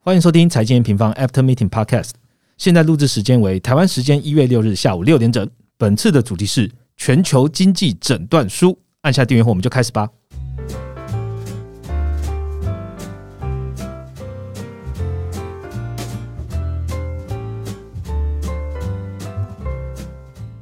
欢迎收听财经平方 After Meeting Podcast。现在录制时间为台湾时间一月六日下午六点整。本次的主题是全球经济诊断书。按下订阅后，我们就开始吧。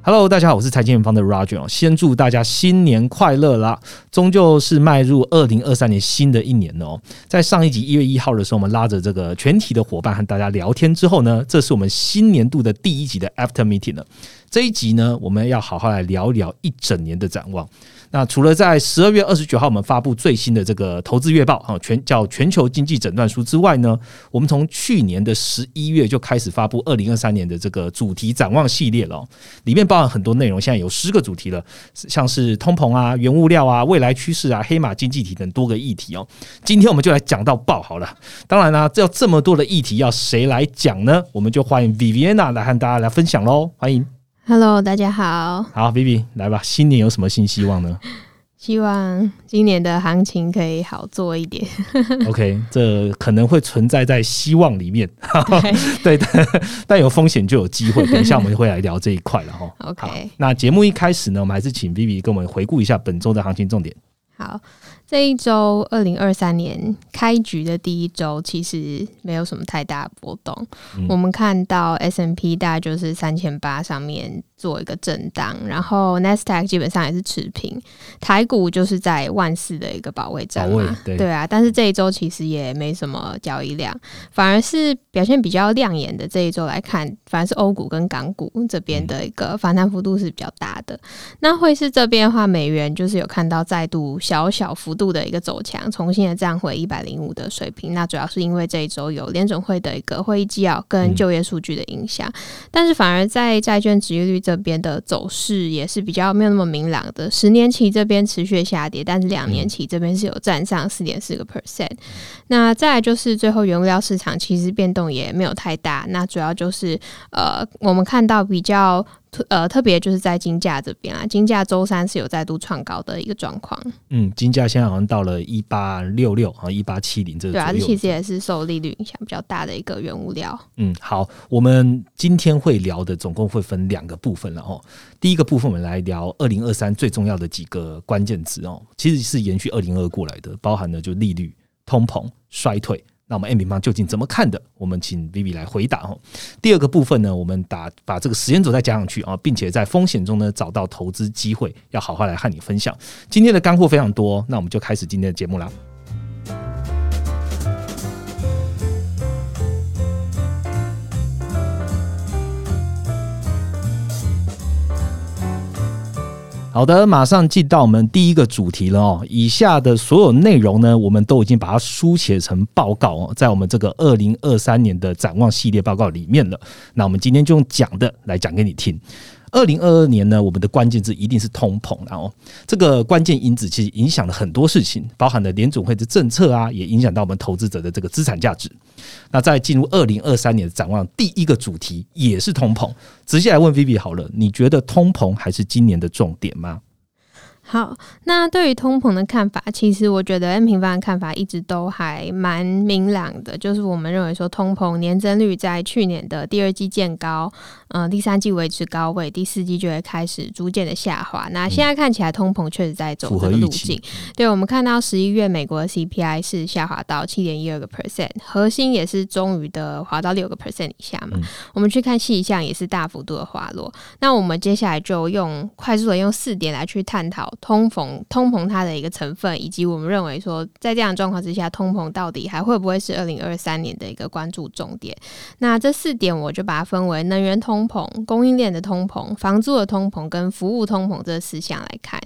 Hello，大家好，我是财经远方的 Roger。先祝大家新年快乐啦！终究是迈入二零二三年新的一年哦。在上一集一月一号的时候，我们拉着这个全体的伙伴和大家聊天之后呢，这是我们新年度的第一集的 After Meeting 了。这一集呢，我们要好好来聊一聊一整年的展望。那除了在十二月二十九号我们发布最新的这个投资月报啊，全叫全球经济诊断书之外呢，我们从去年的十一月就开始发布二零二三年的这个主题展望系列了，里面包含很多内容，现在有十个主题了，像是通膨啊、原物料啊、未来趋势啊、黑马经济体等多个议题哦。今天我们就来讲到爆好了。当然呢，要这么多的议题，要谁来讲呢？我们就欢迎 Viviana 来和大家来分享喽，欢迎。Hello，大家好。好，Vivi 来吧。新年有什么新希望呢？希望今年的行情可以好做一点。OK，这可能会存在在希望里面。对，但有风险就有机会。等一下我们会来聊这一块了哈。OK，那节目一开始呢，我们还是请 Vivi 跟我们回顾一下本周的行情重点。好。这一周，二零二三年开局的第一周，其实没有什么太大波动。我们看到 S M P 大概就是三千八上面做一个震荡，然后 n e s t a q 基本上也是持平，台股就是在万四的一个保卫战嘛。对啊，但是这一周其实也没什么交易量，反而是表现比较亮眼的这一周来看，反而是欧股跟港股这边的一个反弹幅度是比较大的。那汇市这边的话，美元就是有看到再度小小幅。度的一个走强，重新的站回一百零五的水平。那主要是因为这一周有联准会的一个会议纪要跟就业数据的影响，但是反而在债券值利率这边的走势也是比较没有那么明朗的。十年期这边持续下跌，但是两年期这边是有站上四点四个 percent。那再来就是最后原物料市场其实变动也没有太大，那主要就是呃我们看到比较。呃，特别就是在金价这边啊，金价周三是有再度创高的一个状况。嗯，金价现在好像到了一八六六啊一八七零这个对啊，这其实也是受利率影响比较大的一个原物料。嗯，好，我们今天会聊的总共会分两个部分了哦。第一个部分我们来聊二零二三最重要的几个关键词哦，其实是延续二零二过来的，包含了就利率、通膨、衰退。那我们 M 平方究竟怎么看的？我们请 Vivi 来回答哦。第二个部分呢，我们打把这个时间轴再加上去啊，并且在风险中呢找到投资机会，要好好来和你分享。今天的干货非常多，那我们就开始今天的节目啦。好的，马上进到我们第一个主题了哦。以下的所有内容呢，我们都已经把它书写成报告哦，在我们这个二零二三年的展望系列报告里面了。那我们今天就用讲的来讲给你听。二零二二年呢，我们的关键字一定是通膨，然后这个关键因子其实影响了很多事情，包含了联总会的政策啊，也影响到我们投资者的这个资产价值。那在进入二零二三年的展望，第一个主题也是通膨。直接来问 Vivi 好了，你觉得通膨还是今年的重点吗？好，那对于通膨的看法，其实我觉得 N 平方的看法一直都还蛮明朗的，就是我们认为说通膨年增率在去年的第二季见高，嗯，第三季维持高位，第四季就会开始逐渐的下滑。那现在看起来通膨确实在走这个路径。对，我们看到十一月美国的 CPI 是下滑到七点一二个 percent，核心也是终于的滑到六个 percent 以下嘛。我们去看细项也是大幅度的滑落。那我们接下来就用快速的用四点来去探讨。通膨，通膨它的一个成分，以及我们认为说，在这样状况之下，通膨到底还会不会是二零二三年的一个关注重点？那这四点，我就把它分为能源通膨、供应链的通膨、房租的通膨跟服务通膨这四项来看。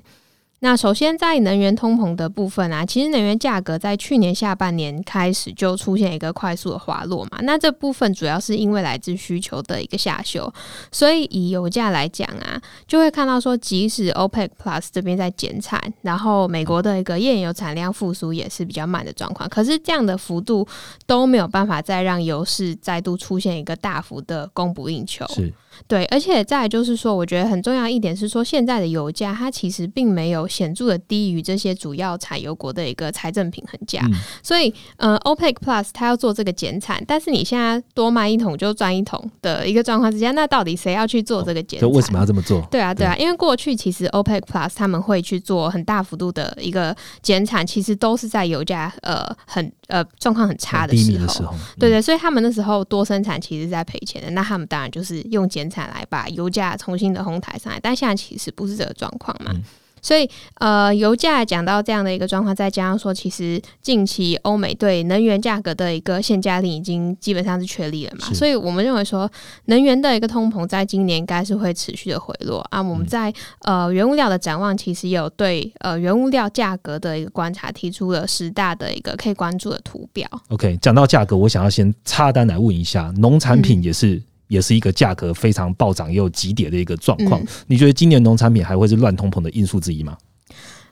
那首先在能源通膨的部分啊，其实能源价格在去年下半年开始就出现一个快速的滑落嘛。那这部分主要是因为来自需求的一个下修，所以以油价来讲啊，就会看到说，即使 OPEC Plus 这边在减产，然后美国的一个页岩油产量复苏也是比较慢的状况，可是这样的幅度都没有办法再让油市再度出现一个大幅的供不应求。是。对，而且再就是说，我觉得很重要一点是说，现在的油价它其实并没有显著的低于这些主要产油国的一个财政平衡价，所以呃，OPEC Plus 它要做这个减产，但是你现在多卖一桶就赚一桶的一个状况之下，那到底谁要去做这个减？就为什么要这么做？对啊，对啊，因为过去其实 OPEC Plus 他们会去做很大幅度的一个减产，其实都是在油价呃很呃状况很差的时候，对对，所以他们那时候多生产其实是在赔钱的，那他们当然就是用减。减产来把油价重新的哄抬上来，但现在其实不是这个状况嘛，所以呃，油价讲到这样的一个状况，再加上说，其实近期欧美对能源价格的一个限价令已经基本上是确立了嘛，所以我们认为说，能源的一个通膨在今年应该是会持续的回落啊。我们在呃原物料的展望，其实有对呃原物料价格的一个观察，提出了十大的一个可以关注的图表。OK，讲到价格，我想要先插单来问一下，农产品也是。也是一个价格非常暴涨又急跌的一个状况。你觉得今年农产品还会是乱通膨的因素之一吗？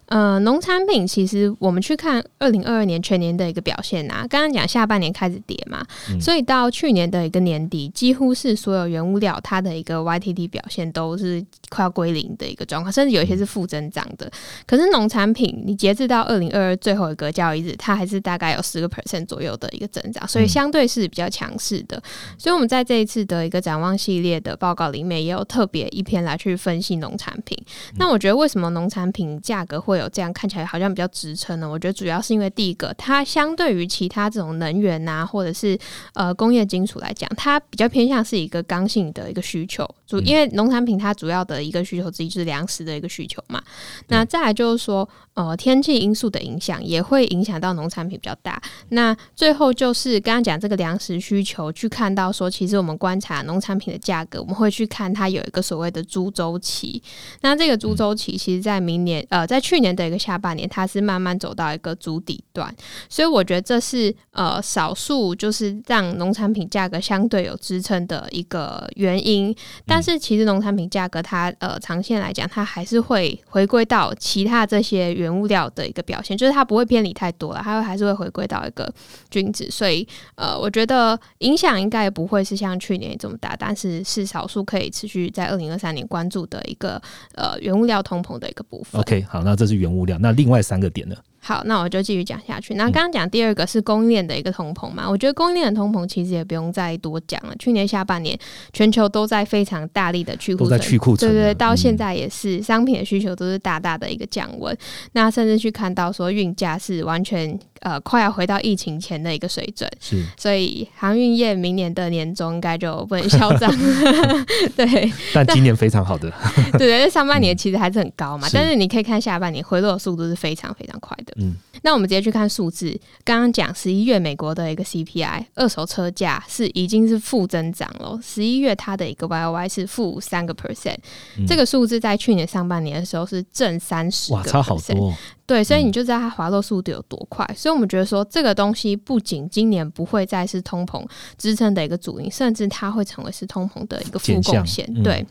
呃，农产品其实我们去看二零二二年全年的一个表现啊，刚刚讲下半年开始跌嘛，所以到去年的一个年底，几乎是所有原物料它的一个 YTD 表现都是快要归零的一个状况，甚至有一些是负增长的。可是农产品，你截至到二零二二最后一个交易日，它还是大概有十个 percent 左右的一个增长，所以相对是比较强势的。所以我们在这一次的一个展望系列的报告里面，也有特别一篇来去分析农产品。那我觉得为什么农产品价格会有这样看起来好像比较支撑呢？我觉得主要是因为第一个，它相对于其他这种能源啊，或者是呃工业金属来讲，它比较偏向是一个刚性的一个需求。主因为农产品它主要的一个需求之一就是粮食的一个需求嘛。那再来就是说，呃，天气因素的影响也会影响到农产品比较大。那最后就是刚刚讲这个粮食需求，去看到说，其实我们观察农产品的价格，我们会去看它有一个所谓的猪周期。那这个猪周期，其实在明年呃，在去年的一个。下半年它是慢慢走到一个主底段，所以我觉得这是呃少数就是让农产品价格相对有支撑的一个原因。但是其实农产品价格它呃长线来讲，它还是会回归到其他这些原原物料的一个表现，就是它不会偏离太多了，它会还是会回归到一个均值。所以呃，我觉得影响应该不会是像去年这么大，但是是少数可以持续在二零二三年关注的一个呃原物料通膨的一个部分。OK，好，那这是原物料。那另外三个点呢？好，那我就继续讲下去。那刚刚讲第二个是供应链的一个通膨嘛，我觉得供应链的通膨其实也不用再多讲了。去年下半年全球都在非常大力的去库存，去库存，对对，到现在也是商品的需求都是大大的一个降温。那甚至去看到说运价是完全呃快要回到疫情前的一个水准，是。所以航运业明年的年终应该就不能嚣张，对。但今年非常好的，对对，上半年其实还是很高嘛，但是你可以看下半年回落的速度是非常非常快的。嗯，那我们直接去看数字。刚刚讲十一月美国的一个 CPI，二手车价是已经是负增长了。十一月它的一个 YY 是负三个 percent，这个数字在去年上半年的时候是正三十，哇，差好多。对，所以你就知道它滑落速度有多快。所以我们觉得说，这个东西不仅今年不会再是通膨支撑的一个主因，甚至它会成为是通膨的一个负贡献。对。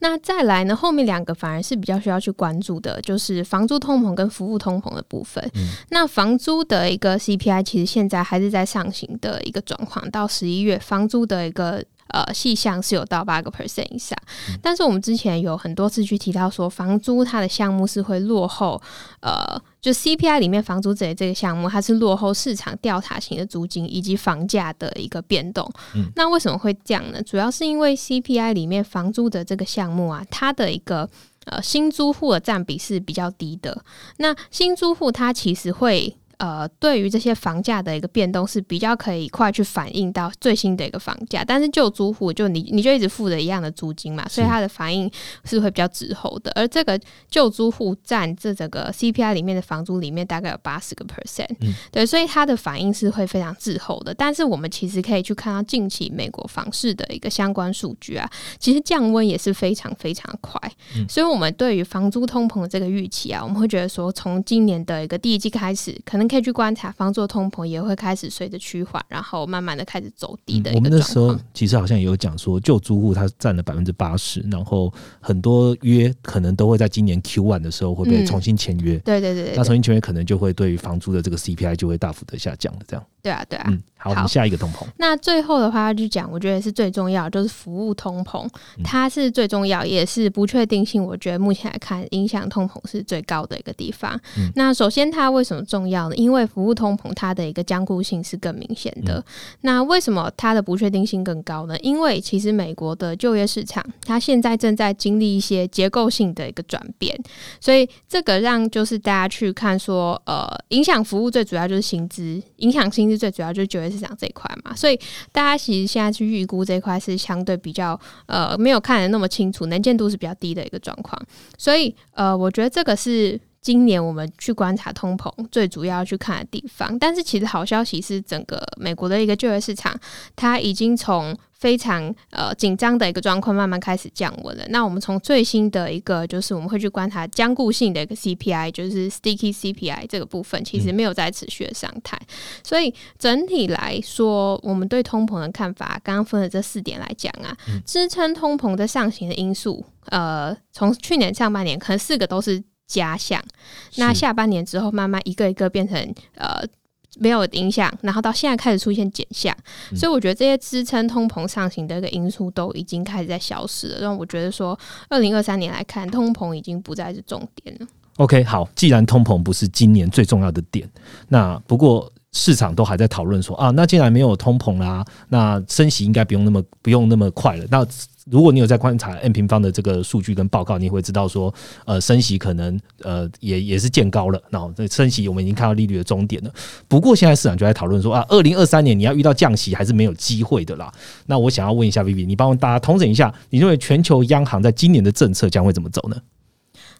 那再来呢？后面两个反而是比较需要去关注的，就是房租通膨跟服务通膨的部分。那房租的一个 CPI 其实现在还是在上行的一个状况，到十一月房租的一个。呃，细项是有到八个 percent 以上，但是我们之前有很多次去提到说，房租它的项目是会落后，呃，就 CPI 里面房租这这个项目，它是落后市场调查型的租金以及房价的一个变动。那为什么会这样呢？主要是因为 CPI 里面房租的这个项目啊，它的一个呃新租户的占比是比较低的。那新租户它其实会。呃，对于这些房价的一个变动是比较可以快去反映到最新的一个房价，但是旧租户就你你就一直付着一样的租金嘛，所以它的反应是会比较滞后的。而这个旧租户占这整个 CPI 里面的房租里面大概有八十个 percent，对，所以它的反应是会非常滞后的。但是我们其实可以去看到近期美国房市的一个相关数据啊，其实降温也是非常非常快，所以我们对于房租通膨的这个预期啊，我们会觉得说从今年的一个第一季开始，可能。可以去观察，房租通膨也会开始随着趋缓，然后慢慢的开始走低的。我们那时候其实好像也有讲说，旧租户他占了百分之八十，然后很多约可能都会在今年 Q one 的时候会被重新签约。对对对，那重新签约可能就会对于房租的这个 CPI 就会大幅的下降了。这样。对啊，对啊。嗯，好，我们下一个通膨。那最后的话就讲，我觉得是最重要，就是服务通膨，它是最重要，也是不确定性。我觉得目前来看，影响通膨是最高的一个地方。那首先，它为什么重要呢？因为服务通膨，它的一个坚固性是更明显的。那为什么它的不确定性更高呢？因为其实美国的就业市场，它现在正在经历一些结构性的一个转变，所以这个让就是大家去看说，呃，影响服务最主要就是薪资，影响薪资。最主要就是就业市场这一块嘛，所以大家其实现在去预估这一块是相对比较呃没有看得那么清楚，能见度是比较低的一个状况。所以呃，我觉得这个是今年我们去观察通膨最主要去看的地方。但是其实好消息是，整个美国的一个就业市场，它已经从非常呃紧张的一个状况，慢慢开始降温了。那我们从最新的一个，就是我们会去观察坚固性的一个 CPI，就是 Sticky CPI 这个部分，其实没有在持续的上台。所以整体来说，我们对通膨的看法，刚刚分了这四点来讲啊，支撑通膨的上行的因素，呃，从去年上半年可能四个都是加项，那下半年之后，慢慢一个一个变成呃。没有影响，然后到现在开始出现减项，所以我觉得这些支撑通膨上行的一个因素都已经开始在消失了。让我觉得说，二零二三年来看，通膨已经不再是重点了。OK，好，既然通膨不是今年最重要的点，那不过。市场都还在讨论说啊，那既然没有通膨啦，那升息应该不用那么不用那么快了。那如果你有在观察 n 平方的这个数据跟报告，你会知道说，呃，升息可能呃也也是见高了。然后这升息我们已经看到利率的终点了。不过现在市场就在讨论说啊，二零二三年你要遇到降息还是没有机会的啦。那我想要问一下 Vivi，你帮大家统整一下，你认为全球央行在今年的政策将会怎么走呢？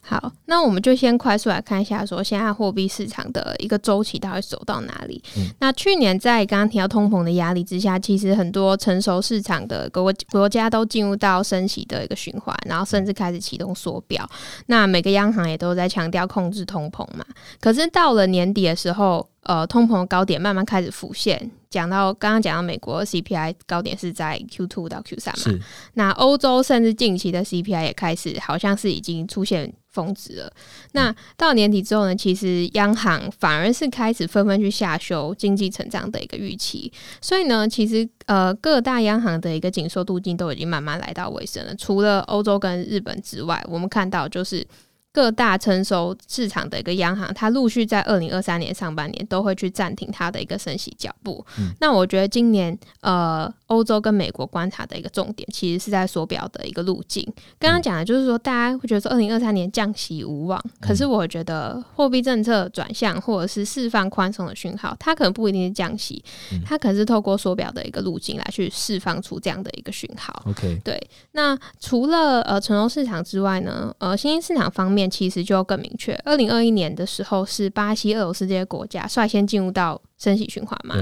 好，那我们就先快速来看一下，说现在货币市场的一个周期到底走到哪里。那去年在刚刚提到通膨的压力之下，其实很多成熟市场的国国家都进入到升息的一个循环，然后甚至开始启动缩表。那每个央行也都在强调控制通膨嘛。可是到了年底的时候，呃，通膨高点慢慢开始浮现。讲到刚刚讲到美国 CPI 高点是在 Q two 到 Q 三嘛？那欧洲甚至近期的 CPI 也开始好像是已经出现峰值了。那到年底之后呢？其实央行反而是开始纷纷去下修经济成长的一个预期。所以呢，其实呃各大央行的一个紧缩路径都已经慢慢来到尾声了。除了欧洲跟日本之外，我们看到就是。各大成熟市场的一个央行，它陆续在二零二三年上半年都会去暂停它的一个升息脚步。那我觉得今年呃，欧洲跟美国观察的一个重点，其实是在缩表的一个路径。刚刚讲的就是说，大家会觉得说二零二三年降息无望，可是我觉得货币政策转向或者是释放宽松的讯号，它可能不一定是降息，它可能是透过缩表的一个路径来去释放出这样的一个讯号。OK，对。那除了呃成熟市场之外呢，呃新兴市场方面。其实就更明确，二零二一年的时候是巴西、俄罗斯这些国家率先进入到升息循环嘛。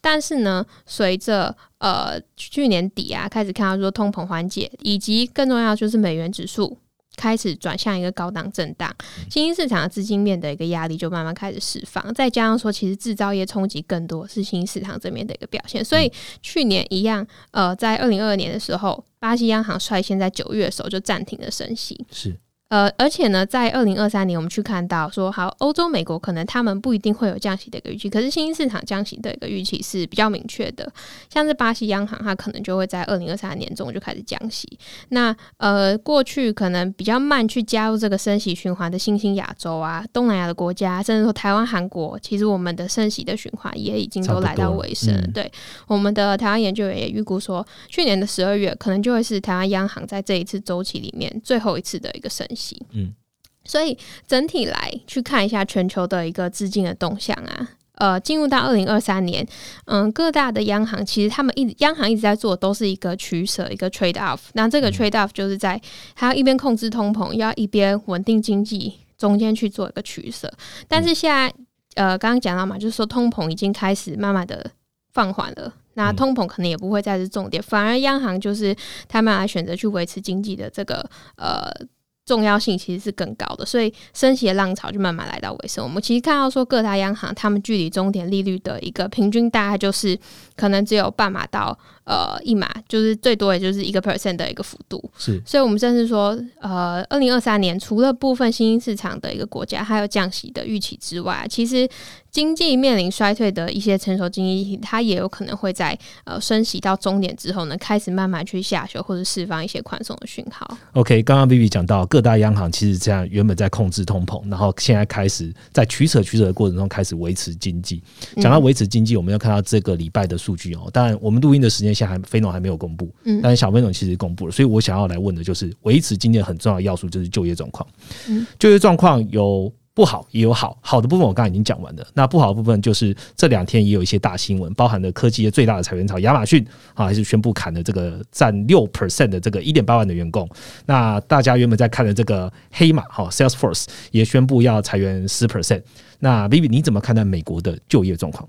但是呢，随着呃去年底啊开始看到说通膨缓解，以及更重要就是美元指数开始转向一个高档震荡，新兴市场的资金面的一个压力就慢慢开始释放。再加上说，其实制造业冲击更多是新兴市场这边的一个表现。所以去年一样，呃，在二零二二年的时候，巴西央行率先在九月的时候就暂停了升息。是。呃，而且呢，在二零二三年，我们去看到说，好，欧洲、美国可能他们不一定会有降息的一个预期，可是新兴市场降息的一个预期是比较明确的。像是巴西央行，它可能就会在二零二三年中就开始降息。那呃，过去可能比较慢去加入这个升息循环的新兴亚洲啊、东南亚的国家，甚至说台湾、韩国，其实我们的升息的循环也已经都来到尾声。对，我们的台湾研究员也预估说，去年的十二月可能就会是台湾央行在这一次周期里面最后一次的一个升。嗯，所以整体来去看一下全球的一个资金的动向啊，呃，进入到二零二三年，嗯，各大的央行其实他们一央行一直在做都是一个取舍，一个 trade off。那这个 trade off 就是在还要一边控制通膨，要一边稳定经济，中间去做一个取舍。但是现在，呃，刚刚讲到嘛，就是说通膨已经开始慢慢的放缓了。那通膨可能也不会再是重点，反而央行就是他们来选择去维持经济的这个呃重要性其实是更高的，所以升息的浪潮就慢慢来到尾声。我们其实看到说各大央行他们距离终点利率的一个平均大概就是可能只有半码到呃一码，就是最多也就是一个 percent 的一个幅度。是，所以我们甚至说，呃，二零二三年除了部分新兴市场的一个国家还有降息的预期之外，其实经济面临衰退的一些成熟经济体，它也有可能会在呃升息到终点之后呢，开始慢慢去下修或者释放一些宽松的讯号。OK，刚刚 B 讲到各大央行其实这样原本在控制通膨，然后现在开始在取舍取舍的过程中开始维持经济。讲到维持经济，我们要看到这个礼拜的数据哦。当然，我们录音的时间现在还非农还没有公布，嗯但是小菲农其实公布了，所以我想要来问的就是维持今年很重要的要素就是就业状况。嗯就业状况有。不好也有好，好的部分我刚才已经讲完了。那不好的部分就是这两天也有一些大新闻，包含了科技业最大的裁员潮，亚马逊啊还是宣布砍了这个占六 percent 的这个一点八万的员工。那大家原本在看的这个黑马哈 Salesforce 也宣布要裁员十 percent。那 Vivi 你怎么看待美国的就业状况？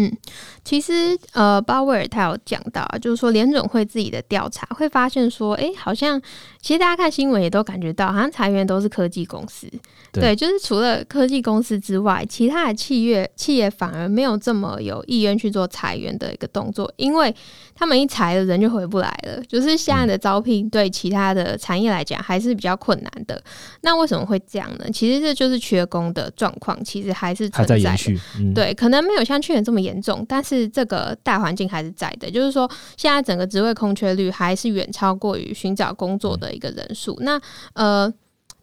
嗯，其实呃，鲍威尔他有讲到，就是说联总会自己的调查会发现说，哎、好像其实大家看新闻也都感觉到，好像裁员都是科技公司，对就是除了科技公司之外，其他的企业企业反而没有这么有意愿去做裁员的一个动作，因为他们一裁了人就回不来了，就是现在的招聘对其他的产业来讲还是比较困难的。那为什么会这样呢？其实这就是缺工的状况，其实还是还存在的。在延续，嗯，对，可能没有像去年这么严重，但是这个大环境还是在的。就是说，现在整个职位空缺率还是远超过于寻找工作的一个人数。那呃，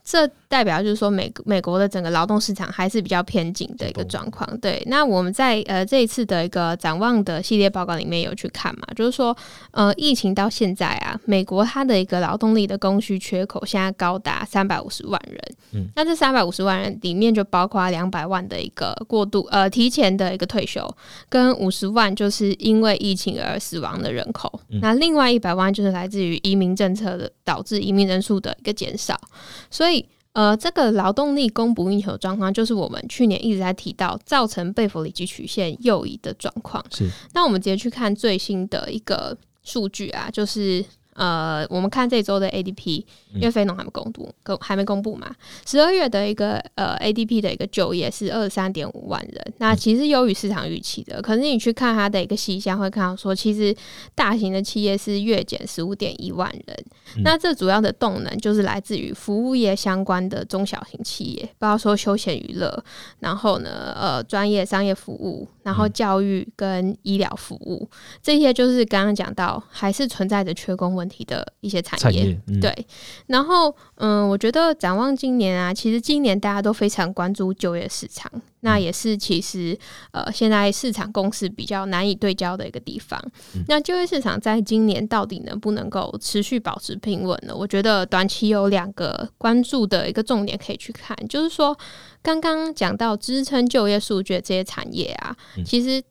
这代表就是说美美国的整个劳动市场还是比较偏紧的一个状况。对，那我们在呃这一次的一个展望的系列报告里面有去看嘛，就是说呃疫情到现在啊，美国它的一个劳动力的供需缺口现在高达三百五十万人。嗯，那这三百五十万人里面就包括两百万的一个过渡呃提前的一个退休，跟五十万就是因为疫情而死亡的人口。那另外一百万就是来自于移民政策的导致移民人数的一个减少，所以。呃，这个劳动力供不应求状况，就是我们去年一直在提到造成贝弗里奇曲线右移的状况。是那我们直接去看最新的一个数据啊，就是呃，我们看这周的 ADP，因为非农还没公布，公还没公布嘛。十二月的一个呃 ADP 的一个就业是二十三点五万人，那其实优于市场预期的。可是你去看它的一个细项，会看到说，其实大型的企业是月减十五点一万人。那这主要的动能就是来自于服务业相关的中小型企业，包括说休闲娱乐，然后呢，呃，专业商业服务，然后教育跟医疗服务，这些就是刚刚讲到还是存在着缺工问题的一些产业。产业，嗯，对，然后嗯，我觉得展望今年啊，其实今年大家都非常关注就业市场，那也是其实呃现在市场共识比较难以对焦的一个地方。那就业市场在今年到底能不能够持续保持平稳呢？我觉得短期有两个关注的一个重点可以去看，就是说刚刚讲到支撑就业数据的这些产业啊，其实。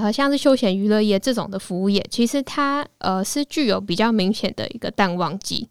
呃，像是休闲娱乐业这种的服务业，其实它呃是具有比较明显的一个淡旺季，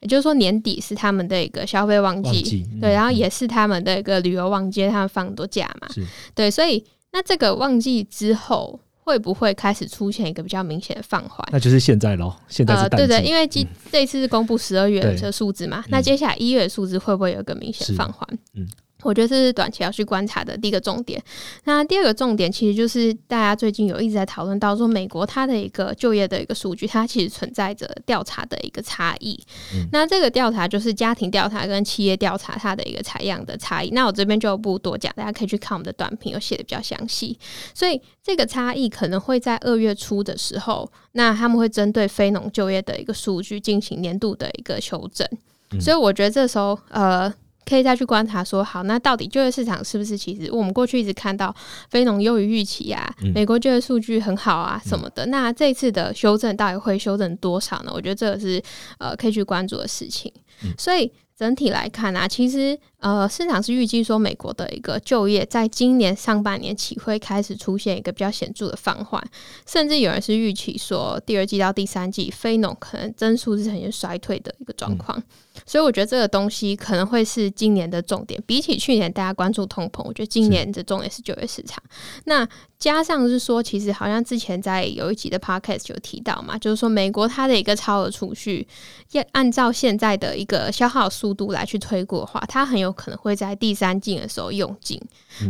也就是说年底是他们的一个消费旺季，旺季嗯对，然后嗯也是他们的一个旅游旺季，他们放很多假嘛，对，所以那这个旺季之后会不会开始出现一个比较明显的放缓？那就是现在喽，现在对的，因为今这一次是公布十二月对的数字嘛，嗯那接下来一月的数字会不会有一个明显是放缓？嗯。我觉得这是短期要去观察的第一个重点。那第二个重点，其实就是大家最近有一直在讨论到说，美国它的一个就业的一个数据，它其实存在着调查的一个差异。嗯那这个调查就是家庭调查跟企业调查它的一个采样的差异。那我这边就不多讲，大家可以去看我们的短评，有写的比较详细。所以这个差异可能会在二月初的时候，那他们会针对非农就业的一个数据进行年度的一个修正。嗯所以我觉得这时候呃。可以再去观察说，好，那到底就业市场是不是其实我们过去一直看到非农优于预期啊，嗯美国就业数据很好啊什么的，那这次的修正到底会修正多少呢？我觉得这个是呃可以去关注的事情。嗯所以整体来看啊，其实呃，市场是预计说美国的一个就业在今年上半年起会开始出现一个比较显著的放缓，甚至有人是预期说第二季到第三季非农可能增速是呈现衰退的一个状况。所以我觉得这个东西可能会是今年的重点，比起去年大家关注通膨，我觉得今年的重点是就业市场。那加上是说，其实好像之前在有一集的 podcast 有提到嘛，就是说美国它的一个超额储蓄，要按照现在的一个消耗速度来去推过的话，它很有可能会在第三季的时候用尽。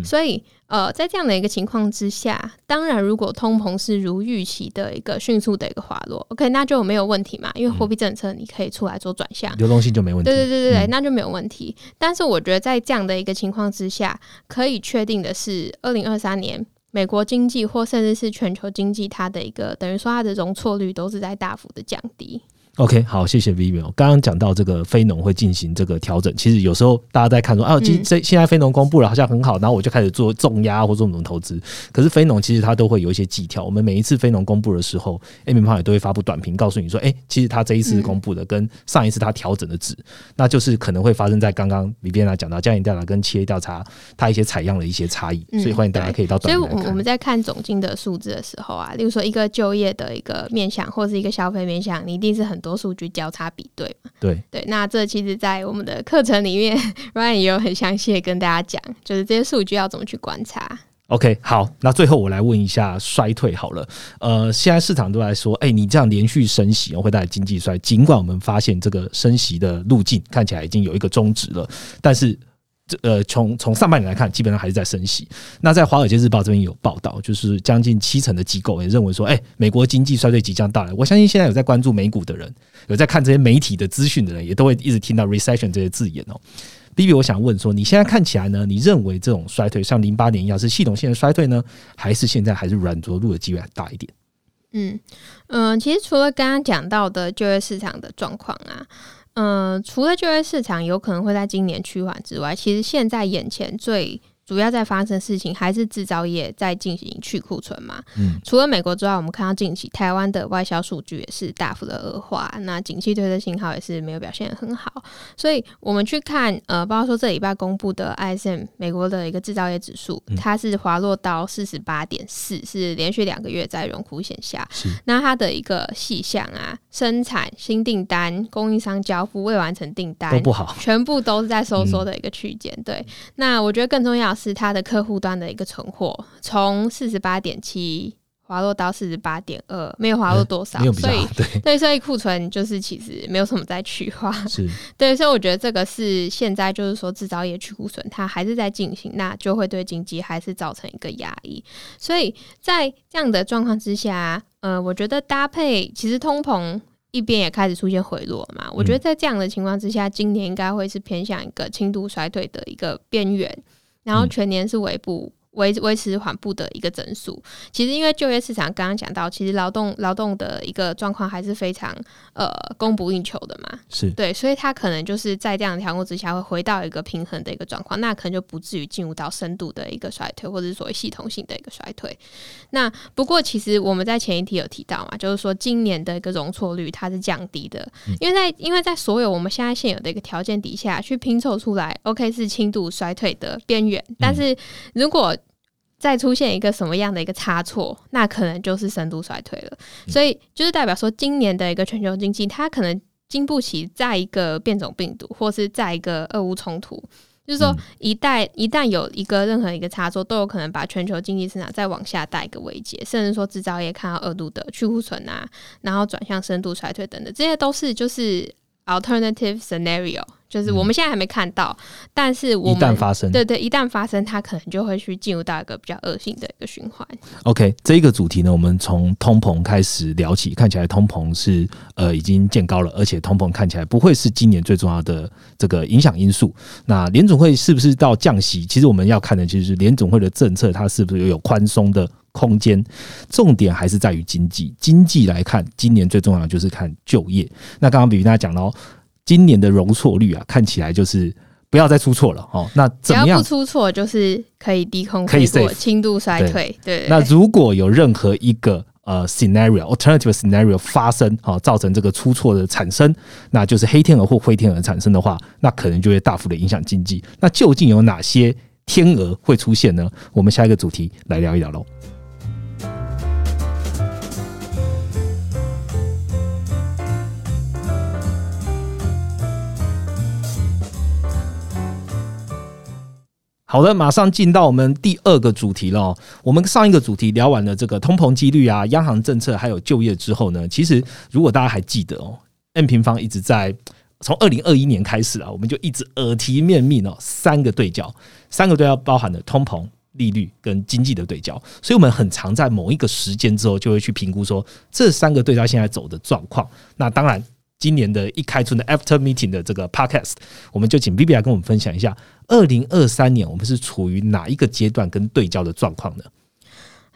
所以。呃，在这样的一个情况之下，当然，如果通膨是如预期的一个迅速的一个滑落，OK，那就没有问题嘛，因为货币政策你可以出来做转向，流动性就没问题。对对对对对，那就没有问题。但是我觉得在这样的一个情况之下，可以确定的是，二零二三年美国经济或甚至是全球经济，它的一个等于说它的容错率都是在大幅的降低。OK，好，谢谢 Vivian。刚刚讲到这个非农会进行这个调整，其实有时候大家在看说，啊，今这现在非农公布了，好像很好，然后我就开始做重压或做什么投资。可是非农其实它都会有一些技巧。我们每一次非农公布的时候，A 平方也都会发布短评，告诉你说，哎，其实它这一次公布的跟上一次它调整的值，那就是可能会发生在刚刚 Vivian 讲到家庭调查跟企业调查它一些采样的一些差异。所以欢迎大家可以到短评所以我们在看总金的数字的时候啊，例如说一个就业的一个面向，或是一个消费面向，你一定是很多数据交叉。比对嘛？对对，那这其实，在我们的课程里面，Ryan 也有很详细的跟大家讲，就是这些数据要怎么去观察。OK，好，那最后我来问一下衰退好了。呃，现在市场都在说，哎，你这样连续升息会带来经济衰。尽管我们发现这个升息的路径看起来已经有一个终止了，但是。这呃，从从上半年来看，基本上还是在升息。那在《华尔街日报》这边有报道，就是将近七成的机构也认为说，哎，美国经济衰退即将到来。我相信现在有在关注美股的人，有在看这些媒体的资讯的人，也都会一直听到 recession 这些字眼哦。B B，我想问说，你现在看起来呢？你认为这种衰退像零八年一样是系统性的衰退呢，还是现在还是软着陆的机会还大一点？嗯嗯，其实除了刚刚讲到的就业市场的状况啊。嗯，除了就业市场有可能会在今年趋缓之外，其实现在眼前最。主要在发生事情还是制造业在进行去库存嘛？嗯，除了美国之外，我们看到近期台湾的外销数据也是大幅的恶化，那景气推的信号也是没有表现很好。所以我们去看，呃，包括说这礼拜公布的 ISM 美国的一个制造业指数，它是滑落到四十八点四，是连续两个月在荣枯线下。是，那它的一个细项啊，生产新订单、供应商交付未完成订单都不好，全部都是在收缩的一个区间。对，那我觉得更重要。是它的客户端的一个存货，从四十八点七滑落到四十八点二，没有滑落多少，所以对 对，所以库存就是其实没有什么在去化，是 对，所以我觉得这个是现在就是说制造业去库存，它还是在进行，那就会对经济还是造成一个压抑。所以在这样的状况之下，呃，我觉得搭配其实通膨一边也开始出现回落嘛，我觉得在这样的情况之下，今年应该会是偏向一个轻度衰退的一个边缘。然后全年是尾部。维维持缓步的一个增速，其实因为就业市场刚刚讲到，其实劳动劳动的一个状况还是非常呃供不应求的嘛，是。对，所以它可能就是在这样的调控之下会回到一个平衡的一个状况，那可能就不至于进入到深度的一个衰退，或者是所谓系统性的一个衰退。那不过其实我们在前一题有提到嘛，就是说今年的一个容错率它是降低的，因为在因为在所有我们现在现有的一个条件底下去拼凑出来，OK 是轻度衰退的边缘，但是如果再出现一个什么样的一个差错，那可能就是深度衰退了。所以就是代表说，今年的一个全球经济，它可能经不起再一个变种病毒，或是再一个俄乌冲突。就是说，一旦一旦有一个任何一个差错，都有可能把全球经济市场再往下带一个危机，甚至说制造业看到二度的去库存啊，然后转向深度衰退等等，这些都是就是 alternative scenario。就是我们现在还没看到，但是我们一旦发生，对对，一旦发生，它可能就会去进入到一个比较恶性的一个循环。OK，这一个主题呢，我们从通膨开始聊起，看起来通膨是呃已经见高了，而且通膨看起来不会是今年最重要的这个影响因素。那联总会是不是到降息？其实我们要看的就是联总会的政策，它是不是有宽松的空间？重点还是在于经济。经济来看，今年最重要的就是看就业。那刚刚比如大家讲到。今年的容错率啊，看起来就是不要再出错了哦。那怎么样不出错，就是可以低空可以过轻度衰退。对。那如果有任何一个呃 scenario alternative scenario 发生，好造成这个出错的产生，那就是黑天鹅或灰天鹅产生的话，那可能就会大幅的影响经济。那究竟有哪些天鹅会出现呢？我们下一个主题来聊一聊喽。好的，马上进到我们第二个主题了。我们上一个主题聊完了这个通膨几率啊、央行政策还有就业之后呢，其实如果大家还记得哦，N 平方一直在从二零二一年开始啊，我们就一直耳提面命哦，三个对焦，三个对焦包含了通膨、利率跟经济的对焦，所以我们很常在某一个时间之后就会去评估说这三个对焦现在走的状况。那当然。今年的一开春的 After Meeting 的这个 Podcast，我们就请 B B 来跟我们分享一下，二零二三年我们是处于哪一个阶段跟对焦的状况呢？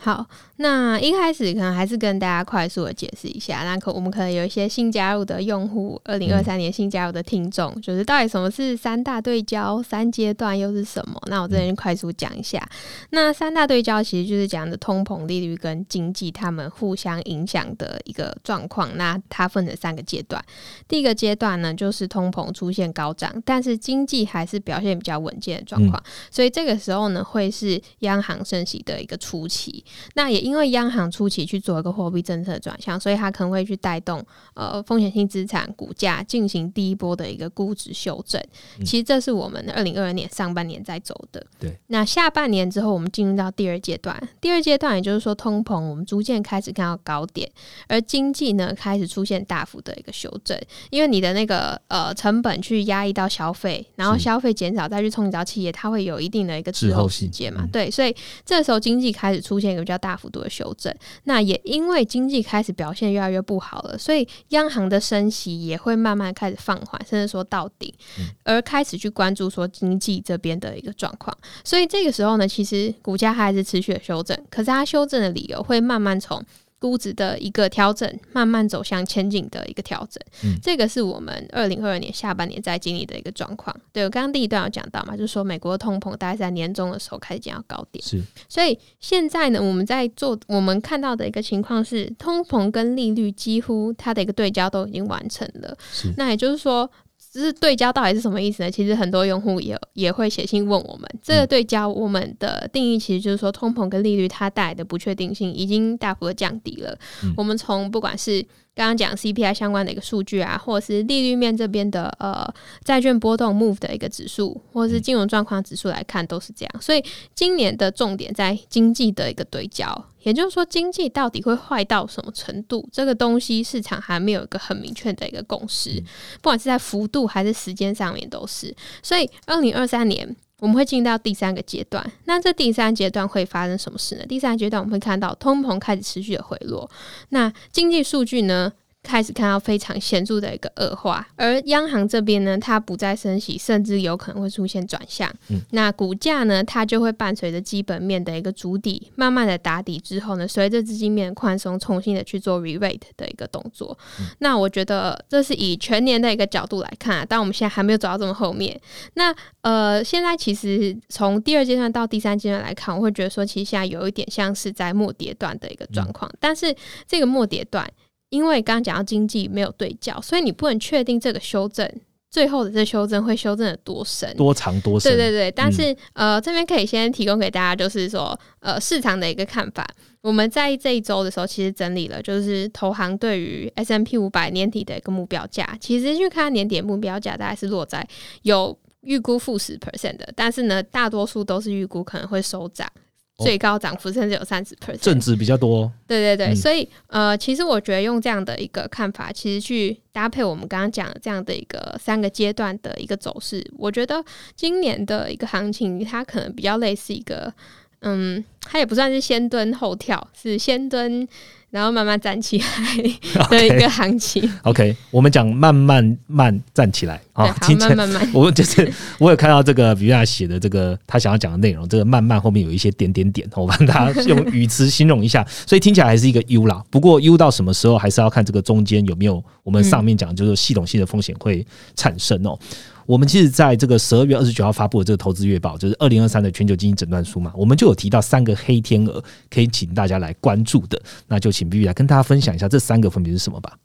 好。那一开始可能还是跟大家快速的解释一下，那可我们可能有一些新加入的用户，二零二三年新加入的听众，就是到底什么是三大对焦、三阶段又是什么？那我这边快速讲一下。那三大对焦其实就是讲的通膨、利率跟经济它们互相影响的一个状况。那它分成三个阶段。第一个阶段呢，就是通膨出现高涨，但是经济还是表现比较稳健的状况，所以这个时候呢，会是央行升息的一个初期。那也因因为央行初期去做一个货币政策转向，所以它可能会去带动呃风险性资产股价进行第一波的一个估值修正。其实这是我们二零二二年上半年在走的。对，那下半年之后，我们进入到第二阶段。第二阶段也就是说，通膨我们逐渐开始看到高点，而经济呢开始出现大幅的一个修正。因为你的那个呃成本去压抑到消费，然后消费减少再去冲击到企业，它会有一定的一个滞后时间嘛？对，所以这时候经济开始出现一个比较大幅度。的修正，那也因为经济开始表现越来越不好了，所以央行的升息也会慢慢开始放缓，甚至说到顶，而开始去关注说经济这边的一个状况。所以这个时候呢，其实股价还是持续的修正，可是它修正的理由会慢慢从。估值的一个调整，慢慢走向前景的一个调整，这个是我们二零二二年下半年在经历的一个状况。对我刚刚第一段有讲到嘛，就是说美国的通膨大概在年终的时候开始见到高点，是。所以现在呢，我们在做我们看到的一个情况是，通膨跟利率几乎它的一个对焦都已经完成了。那也就是说。只是对焦到底是什么意思呢？其实很多用户也也会写信问我们，这个对焦我们的定义其实就是说，通膨跟利率它带来的不确定性已经大幅的降低了。我们从不管是刚刚讲 CPI 相关的一个数据啊，或者是利率面这边的呃债券波动 move 的一个指数，或者是金融状况指数来看，都是这样。所以今年的重点在经济的一个对焦，也就是说经济到底会坏到什么程度，这个东西市场还没有一个很明确的一个共识，不管是在幅度还是时间上面都是。所以二零二三年。我们会进到第三个阶段，那这第三阶段会发生什么事呢？第三阶段我们会看到通膨开始持续的回落，那经济数据呢？开始看到非常显著的一个恶化，而央行这边呢，它不再升息，甚至有可能会出现转向。嗯，那股价呢，它就会伴随着基本面的一个主底，慢慢的打底之后呢，随着资金面宽松，重新的去做 re-rate 的一个动作。那我觉得这是以全年的一个角度来看，啊但我们现在还没有走到这么后面。那呃，现在其实从第二阶段到第三阶段来看，我会觉得说，其实现在有一点像是在末跌段的一个状况，但是这个末跌段。因为刚刚讲到经济没有对焦，所以你不能确定这个修正最后的这修正会修正的多深、多长、多深。对对对，但是呃，这边可以先提供给大家，就是说呃市场的一个看法。我们在这一周的时候，其实整理了，就是投行对于 S M P 五百年底的一个目标价。其实去看年底目标价，大概是落在有预估负十 percent 的，但是呢，大多数都是预估可能会收涨。最高涨幅甚至有三十 percent，正值比较多。对对对，所以呃，其实我觉得用这样的一个看法，其实去搭配我们刚刚讲的这样的一个三个阶段的一个走势，我觉得今年的一个行情，它可能比较类似一个，嗯，它也不算是先蹲后跳，是先蹲。然后慢慢站起来的一个行情。OK，我们讲慢慢慢站起来啊，慢慢慢。我就是我有看到这个比亚写的这个他想要讲的内容，这个慢慢后面有一些点点点，我帮他 用语词形容一下，所以听起来还是一个 U 啦。不过 U 到什么时候，还是要看这个中间有没有我们上面讲就是系统性的风险会产生哦。我们其实在这个十二月二十九号发布的这个投资月报，就是二零二三的全球经济诊断书嘛，我们就有提到三个黑天鹅，可以请大家来关注的。那就请 B B 来跟大家分享一下这三个分别是什么吧。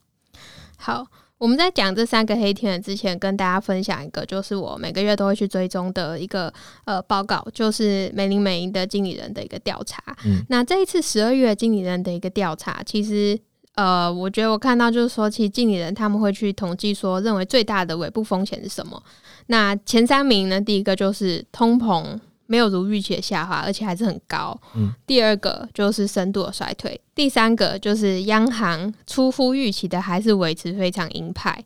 好。我们在讲这三个黑天鹅之前，跟大家分享一个，就是我每个月都会去追踪的一个呃报告，就是美林美银的经理人的一个调查。嗯，那这一次十二月经理人的一个调查，其实呃，我觉得我看到就是说，其实经理人他们会去统计说，认为最大的尾部风险是什么？那前三名呢，第一个就是通膨。没有如预期的下滑，而且还是很高。嗯，第二个就是深度的衰退，第三个就是央行出乎预期的还是维持非常鹰派。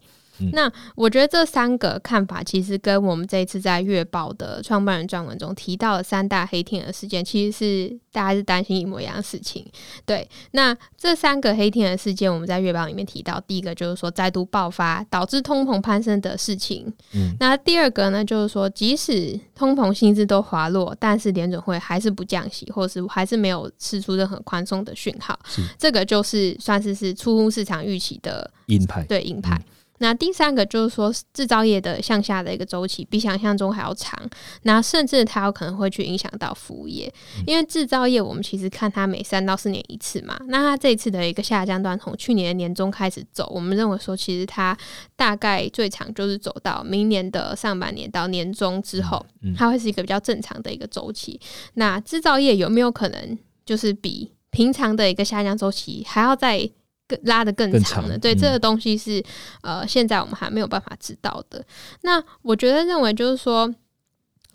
那我觉得这三个看法其实跟我们这一次在月报的创办人撰文中提到的三大黑天鹅事件，其实是大家是担心一模一样的事情。对，那这三个黑天鹅事件，我们在月报里面提到，第一个就是说再度爆发导致通膨攀升的事情。嗯，那第二个呢，就是说即使通膨薪资都滑落，但是联准会还是不降息，或是还是没有释出任何宽松的讯号。这个就是算是是出乎市场预期的鹰派，对鹰派。那第三个就是说，制造业的向下的一个周期比想象中还要长，那甚至它有可能会去影响到服务业，因为制造业我们其实看它每三到四年一次嘛，那它这一次的一个下降段从去年的年中开始走，我们认为说其实它大概最长就是走到明年的上半年到年中之后，它会是一个比较正常的一个周期。那制造业有没有可能就是比平常的一个下降周期还要再？拉的更长的，对这个东西是呃，现在我们还没有办法知道的。那我觉得认为就是说，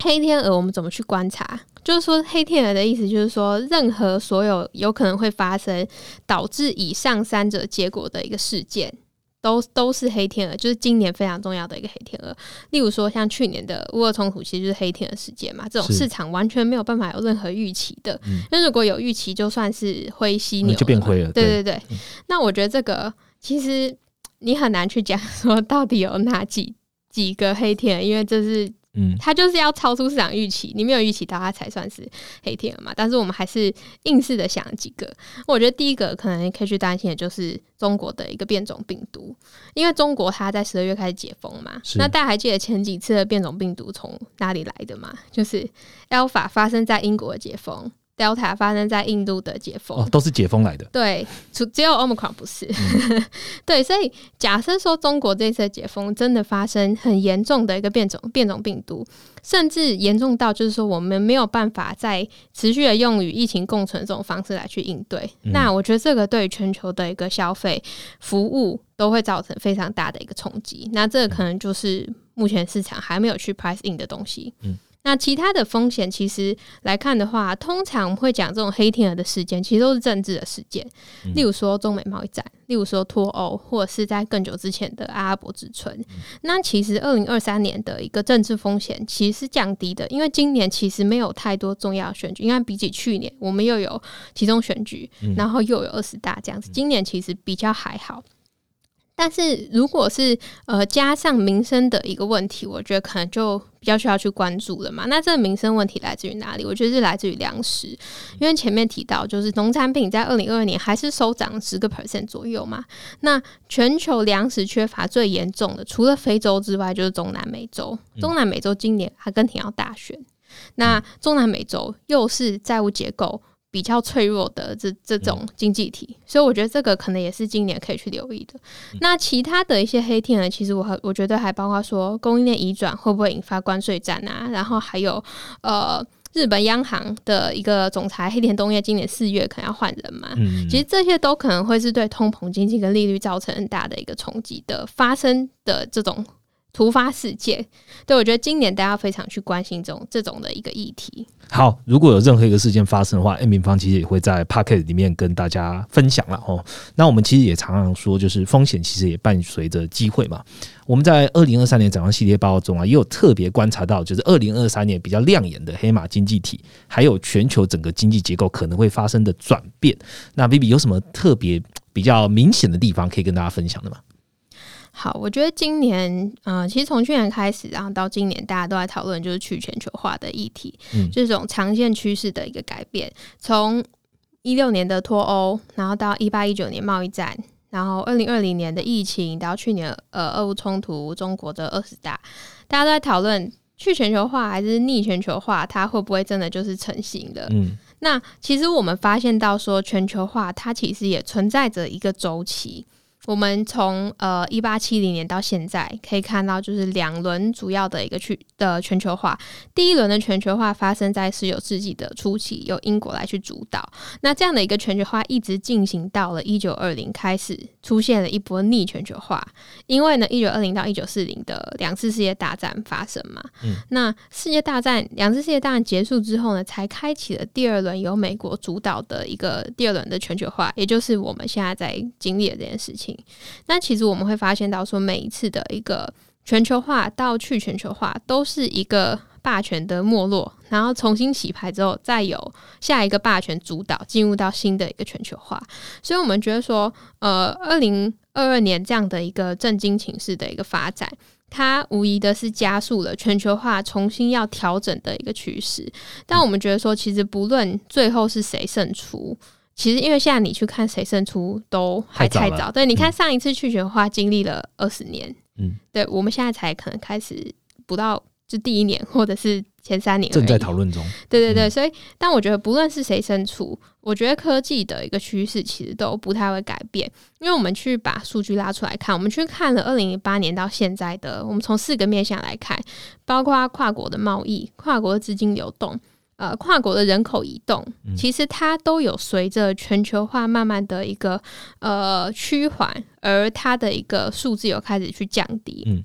黑天鹅我们怎么去观察？就是说，黑天鹅的意思就是说，任何所有有可能会发生导致以上三者结果的一个事件。都都是黑天鹅，就是今年非常重要的一个黑天鹅。例如说，像去年的乌俄冲突，其实就是黑天鹅事件嘛。这种市场完全没有办法有任何预期的。那如果有预期，就算是灰犀牛就变灰了。对对对。那我觉得这个其实你很难去讲说到底有哪几几个黑天鹅，因为这是。嗯，它就是要超出市场预期，你没有预期到它才算是黑天鹅嘛。但是我们还是硬是的想几个，我觉得第一个可能可以去担心的就是中国的一个变种病毒，因为中国它在十二月开始解封嘛。那大家还记得前几次的变种病毒从哪里来的吗？就是 Alpha 发生在英国的解封。Delta 发生在印度的解封，哦，都是解封来的。对，只只有 Omicron 不是。对，所以假设说中国这次解封真的发生很严重的一个变种变种病毒，甚至严重到就是说我们没有办法再持续的用与疫情共存这种方式来去应对，那我觉得这个对全球的一个消费服务都会造成非常大的一个冲击。那这个可能就是目前市场还没有去 price in 的东西。嗯。那其他的风险，其实来看的话，通常会讲这种黑天鹅的事件，其实都是政治的事件。例如说中美贸易战，例如说脱欧，或者是在更久之前的阿拉伯之春。那其实二零二三年的一个政治风险其实是降低的，因为今年其实没有太多重要选举。应该比起去年，我们又有其中选举，然后又有二十大这样子，今年其实比较还好。但是如果是呃加上民生的一个问题，我觉得可能就比较需要去关注了嘛。那这个民生问题来自于哪里？我觉得是来自于粮食，因为前面提到就是农产品在二零二二年还是收涨十个 percent 左右嘛。那全球粮食缺乏最严重的，除了非洲之外，就是中南美洲。中南美洲今年阿根廷要大选，那中南美洲又是债务结构。比较脆弱的这这种经济体，所以我觉得这个可能也是今年可以去留意的。那其他的一些黑天鹅，其实我我觉得还包括说供应链移转会不会引发关税战啊？然后还有呃，日本央行的一个总裁黑田东彦今年四月可能要换人嘛？其实这些都可能会是对通膨经济跟利率造成很大的一个冲击的发生的这种。突发事件，对我觉得今年大家非常去关心这种这种的一个议题。好，如果有任何一个事件发生的话，N 平方其实也会在 p a c k e t 里面跟大家分享了哦。那我们其实也常常说，就是风险其实也伴随着机会嘛。我们在二零二三年展望系列报告中啊，也有特别观察到，就是二零二三年比较亮眼的黑马经济体，还有全球整个经济结构可能会发生的转变。那 B B 有什么特别比较明显的地方可以跟大家分享的吗？好，我觉得今年，呃，其实从去年开始，然后到今年，大家都在讨论就是去全球化的议题，嗯，这种长线趋势的一个改变。从一六年的脱欧，然后到一八一九年贸易战，然后二零二零年的疫情，到去年呃俄乌冲突，中国的二十大，大家都在讨论去全球化还是逆全球化，它会不会真的就是成型的？嗯，那其实我们发现到说，全球化它其实也存在着一个周期。我们从呃一八七零年到现在，可以看到就是两轮主要的一个去的全球化。第一轮的全球化发生在十九世纪的初期，由英国来去主导。那这样的一个全球化一直进行到了一九二零，开始出现了一波逆全球化。因为呢，一九二零到一九四零的两次世界大战发生嘛，嗯，那世界大战两次世界大战结束之后呢，才开启了第二轮由美国主导的一个第二轮的全球化，也就是我们现在在经历的这件事情。那其实我们会发现到，说每一次的一个全球化到去全球化，都是一个霸权的没落，然后重新洗牌之后，再有下一个霸权主导，进入到新的一个全球化。所以，我们觉得说，呃，二零二二年这样的一个震惊情势的一个发展，它无疑的是加速了全球化重新要调整的一个趋势。但我们觉得说，其实不论最后是谁胜出。其实，因为现在你去看谁胜出都还太早。对，你看上一次去全化经历了二十年，嗯，对我们现在才可能开始不到就第一年，或者是前三年正在讨论中。对对对，所以，但我觉得不论是谁胜出，我觉得科技的一个趋势其实都不太会改变。因为我们去把数据拉出来看，我们去看了二零零八年到现在的，我们从四个面向来看，包括跨国的贸易、跨国的资金流动。呃，跨国的人口移动，其实它都有随着全球化慢慢的一个呃趋缓，而它的一个数字有开始去降低。嗯，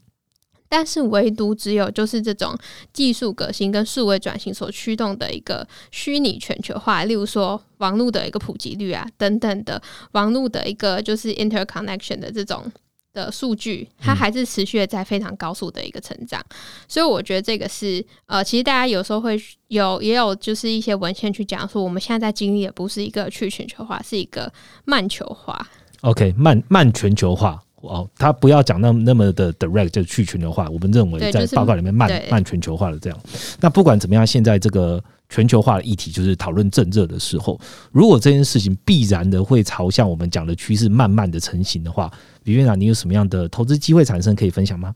但是唯独只有就是这种技术革新跟数位转型所驱动的一个虚拟全球化，例如说网络的一个普及率啊等等的网络的一个就是 interconnection 的这种。的数据，它还是持续在非常高速的一个成长，所以我觉得这个是呃，其实大家有时候会有也有就是一些文献去讲说，我们现在在经历的不是一个去全球化，是一个慢球化。OK，慢慢全球化哦，他不要讲那那么的 direct 就去全球化，我们认为在报告里面慢慢全球化的这样。那不管怎么样，现在这个。全球化的议题就是讨论正热的时候，如果这件事情必然的会朝向我们讲的趋势慢慢的成型的话，李院长，你有什么样的投资机会产生可以分享吗？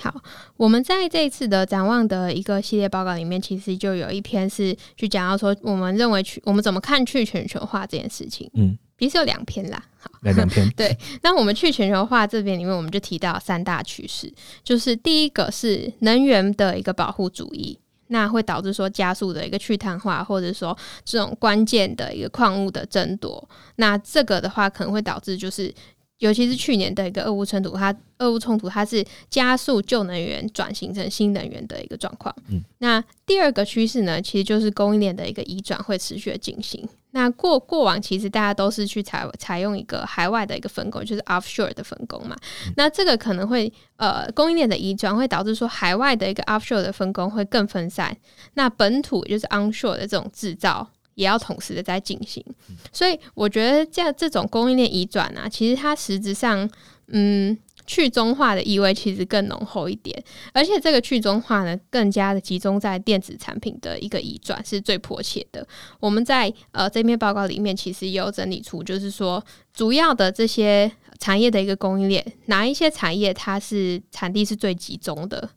好，我们在这一次的展望的一个系列报告里面，其实就有一篇是去讲到说，我们认为去我们怎么看去全球化这件事情。嗯，其实有两篇啦。好，两篇。对，那我们去全球化这边里面，我们就提到三大趋势，就是第一个是能源的一个保护主义。那会导致说加速的一个去碳化，或者说这种关键的一个矿物的争夺。那这个的话，可能会导致就是，尤其是去年的一个俄乌冲突，它俄乌冲突它是加速旧能源转型成新能源的一个状况。嗯，那第二个趋势呢，其实就是供应链的一个移转会持续的进行。那过过往其实大家都是去采采用一个海外的一个分工，就是 offshore 的分工嘛。那这个可能会呃供应链的移转会导致说海外的一个 offshore 的分工会更分散。那本土就是 onshore 的这种制造也要同时的在进行。所以我觉得这样这种供应链移转啊，其实它实质上嗯。去中化的意味其实更浓厚一点，而且这个去中化呢，更加的集中在电子产品的一个移转是最迫切的。我们在呃这篇报告里面其实也有整理出，就是说主要的这些产业的一个供应链，哪一些产业它是产地是最集中的，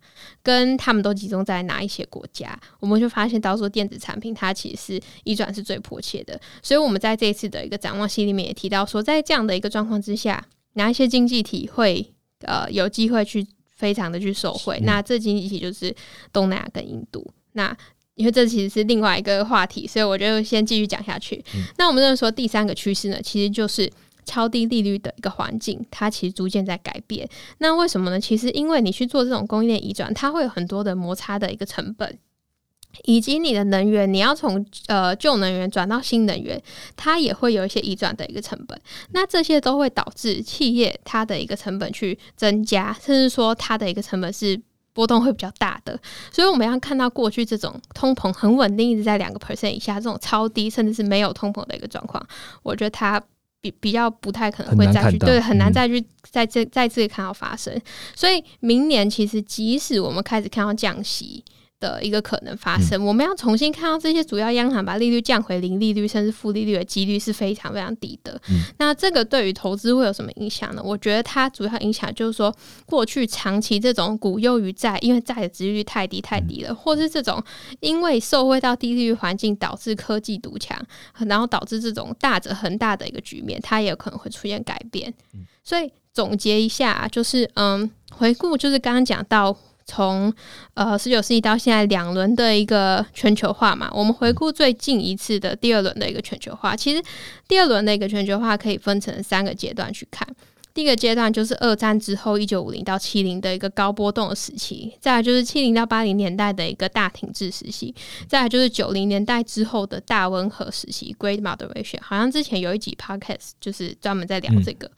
跟他们都集中在哪一些国家，我们就发现到说电子产品它其实是移转是最迫切的。所以我们在这一次的一个展望信里面也提到说，在这样的一个状况之下，哪一些经济体会呃，有机会去非常的去受惠，那这经济体就是东南亚跟印度。那因为这其实是另外一个话题，所以我就先继续讲下去。那我们认为说第三个趋势呢，其实就是超低利率的一个环境，它其实逐渐在改变。那为什么呢？其实因为你去做这种供应链移转，它会有很多的摩擦的一个成本。以及你的能源，你要从呃旧能源转到新能源，它也会有一些移转的一个成本。那这些都会导致企业它的一个成本去增加，甚至说它的一个成本是波动会比较大的。所以我们要看到过去这种通膨很稳定，一直在两个 percent 以下，这种超低甚至是没有通膨的一个状况，我觉得它比比较不太可能会再去对很难再去在这再次看到发生。所以明年其实即使我们开始看到降息。的一个可能发生。我们要重新看到这些主要央行把利率降回零利率甚至负利率的几率是非常非常低的。那这个对于投资会有什么影响呢？我觉得它主要影响就是说，过去长期这种股优于债，因为债的值利率太低太低了，或是这种因为受惠到低利率环境导致科技独强，然后导致这种大者恒大的一个局面，它也有可能会出现改变。所以总结一下，就是嗯，回顾就是刚刚讲到。从呃十九世纪到现在两轮的一个全球化嘛，我们回顾最近一次的第二轮的一个全球化，其实第二轮的一个全球化可以分成三个阶段去看。第一个阶段就是二战之后一九五零到七零的一个高波动的时期，再来就是七零到八零年代的一个大停滞时期，再来就是九零年代之后的大温和时期 （Great Moderation）。好像之前有一集 Podcast 就是专门在聊这个，嗯。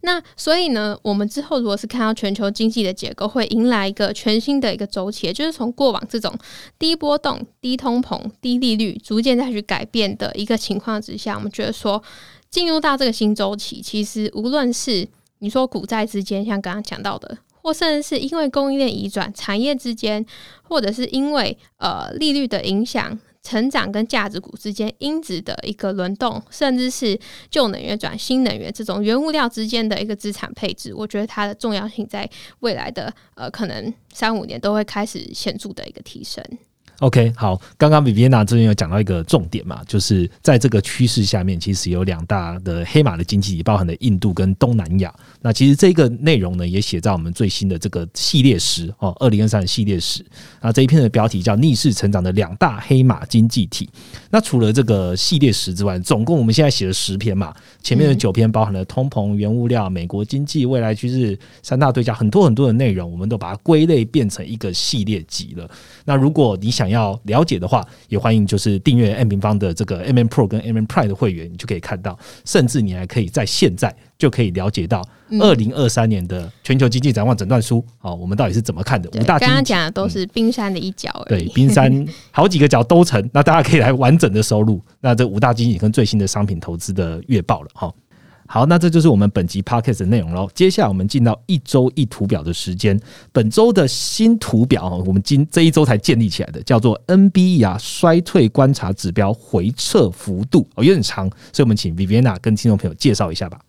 那所以呢，我们之后如果是看到全球经济的结构会迎来一个全新的一个周期，就是从过往这种低波动、低通膨、低利率，逐渐再去改变的一个情况之下，我们觉得说进入到这个新周期，其实无论是你说股债之间，像刚刚讲到的，或甚至是因为供应链移转、产业之间，或者是因为呃利率的影响。成长跟价值股之间因子的一个轮动，甚至是旧能源转新能源这种原物料之间的一个资产配置，我觉得它的重要性在未来的呃可能三五年都会开始显著的一个提升。OK，好，刚刚比比娜这边有讲到一个重点嘛，就是在这个趋势下面，其实有两大的黑马的经济体，包含了印度跟东南亚。那其实这个内容呢，也写在我们最新的这个系列史哦，二零二三系列史。那这一篇的标题叫“逆势成长的两大黑马经济体”。那除了这个系列史之外，总共我们现在写了十篇嘛，前面的九篇包含了通膨、原物料、美国经济、未来趋势三大对价，很多很多的内容，我们都把它归类变成一个系列集了。那如果你想要了解的话，也欢迎就是订阅 M 平方的这个 M M Pro 跟 M M Prime 的会员，你就可以看到，甚至你还可以在现在就可以了解到二零二三年的全球经济展望诊断书。好，我们到底是怎么看的？五大刚刚讲的都是冰山的一角，对，冰山 好几个角都成，那大家可以来完整的收录。那这五大经济跟最新的商品投资的月报了，哈。好，那这就是我们本集 podcast 的内容喽。接下来我们进到一周一图表的时间。本周的新图表，我们今这一周才建立起来的，叫做 NBE 啊衰退观察指标回撤幅度哦，有点长，所以我们请 Viviana 跟听众朋友介绍一下吧。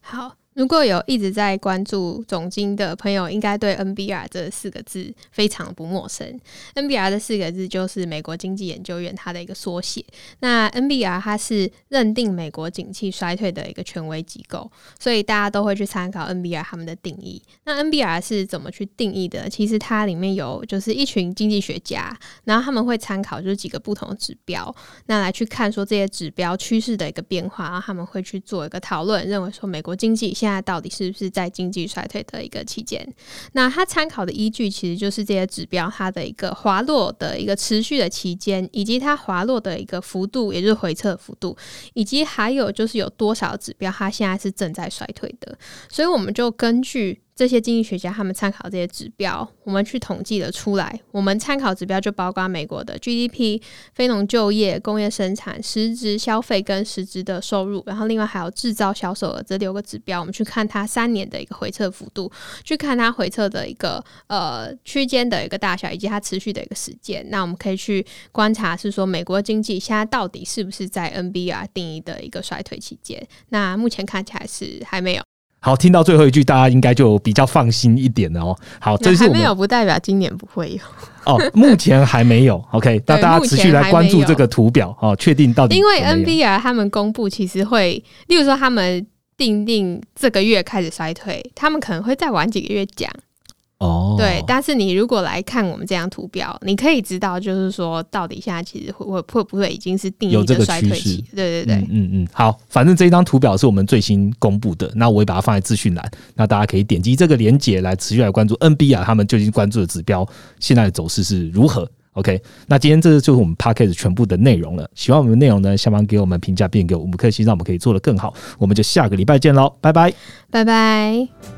好。如果有一直在关注总经的朋友，应该对 NBR 这四个字非常不陌生。NBR 这四个字就是美国经济研究院它的一个缩写。那 NBR 它是认定美国景气衰退的一个权威机构，所以大家都会去参考 NBR 他们的定义。那 NBR 是怎么去定义的？其实它里面有就是一群经济学家，然后他们会参考就是几个不同的指标，那来去看说这些指标趋势的一个变化，然后他们会去做一个讨论，认为说美国经济现现在到底是不是在经济衰退的一个期间？那它参考的依据其实就是这些指标它的一个滑落的一个持续的期间，以及它滑落的一个幅度，也就是回撤幅度，以及还有就是有多少指标它现在是正在衰退的。所以我们就根据。这些经济学家他们参考这些指标，我们去统计了出来。我们参考指标就包括美国的 GDP、非农就业、工业生产、实质消费跟实质的收入，然后另外还有制造销售额这六个指标，我们去看它三年的一个回撤幅度，去看它回撤的一个呃区间的一个大小，以及它持续的一个时间。那我们可以去观察，是说美国经济现在到底是不是在 NBR 定义的一个衰退期间？那目前看起来是还没有。好，听到最后一句，大家应该就比较放心一点了哦。好，这是还没有，不代表今年不会有哦。目前还没有，OK。那大家持续来关注这个图表哦，确定到底。因为 NBR 他们公布，其实会，例如说他们定定这个月开始衰退，他们可能会再晚几个月讲。哦，对，但是你如果来看我们这张图表，你可以知道，就是说到底现在其实会会会不会已经是定义的衰退期？对对对，嗯嗯，好，反正这一张图表是我们最新公布的，那我也把它放在资讯栏，那大家可以点击这个连接来持续来关注 NB 啊，他们最近关注的指标现在的走势是如何？OK，那今天这就是我们 p a c k a g e 全部的内容了。喜欢我们的内容呢，下方给我们评价，并给我们五颗星，让我们可以做得更好。我们就下个礼拜见喽，拜拜，拜拜。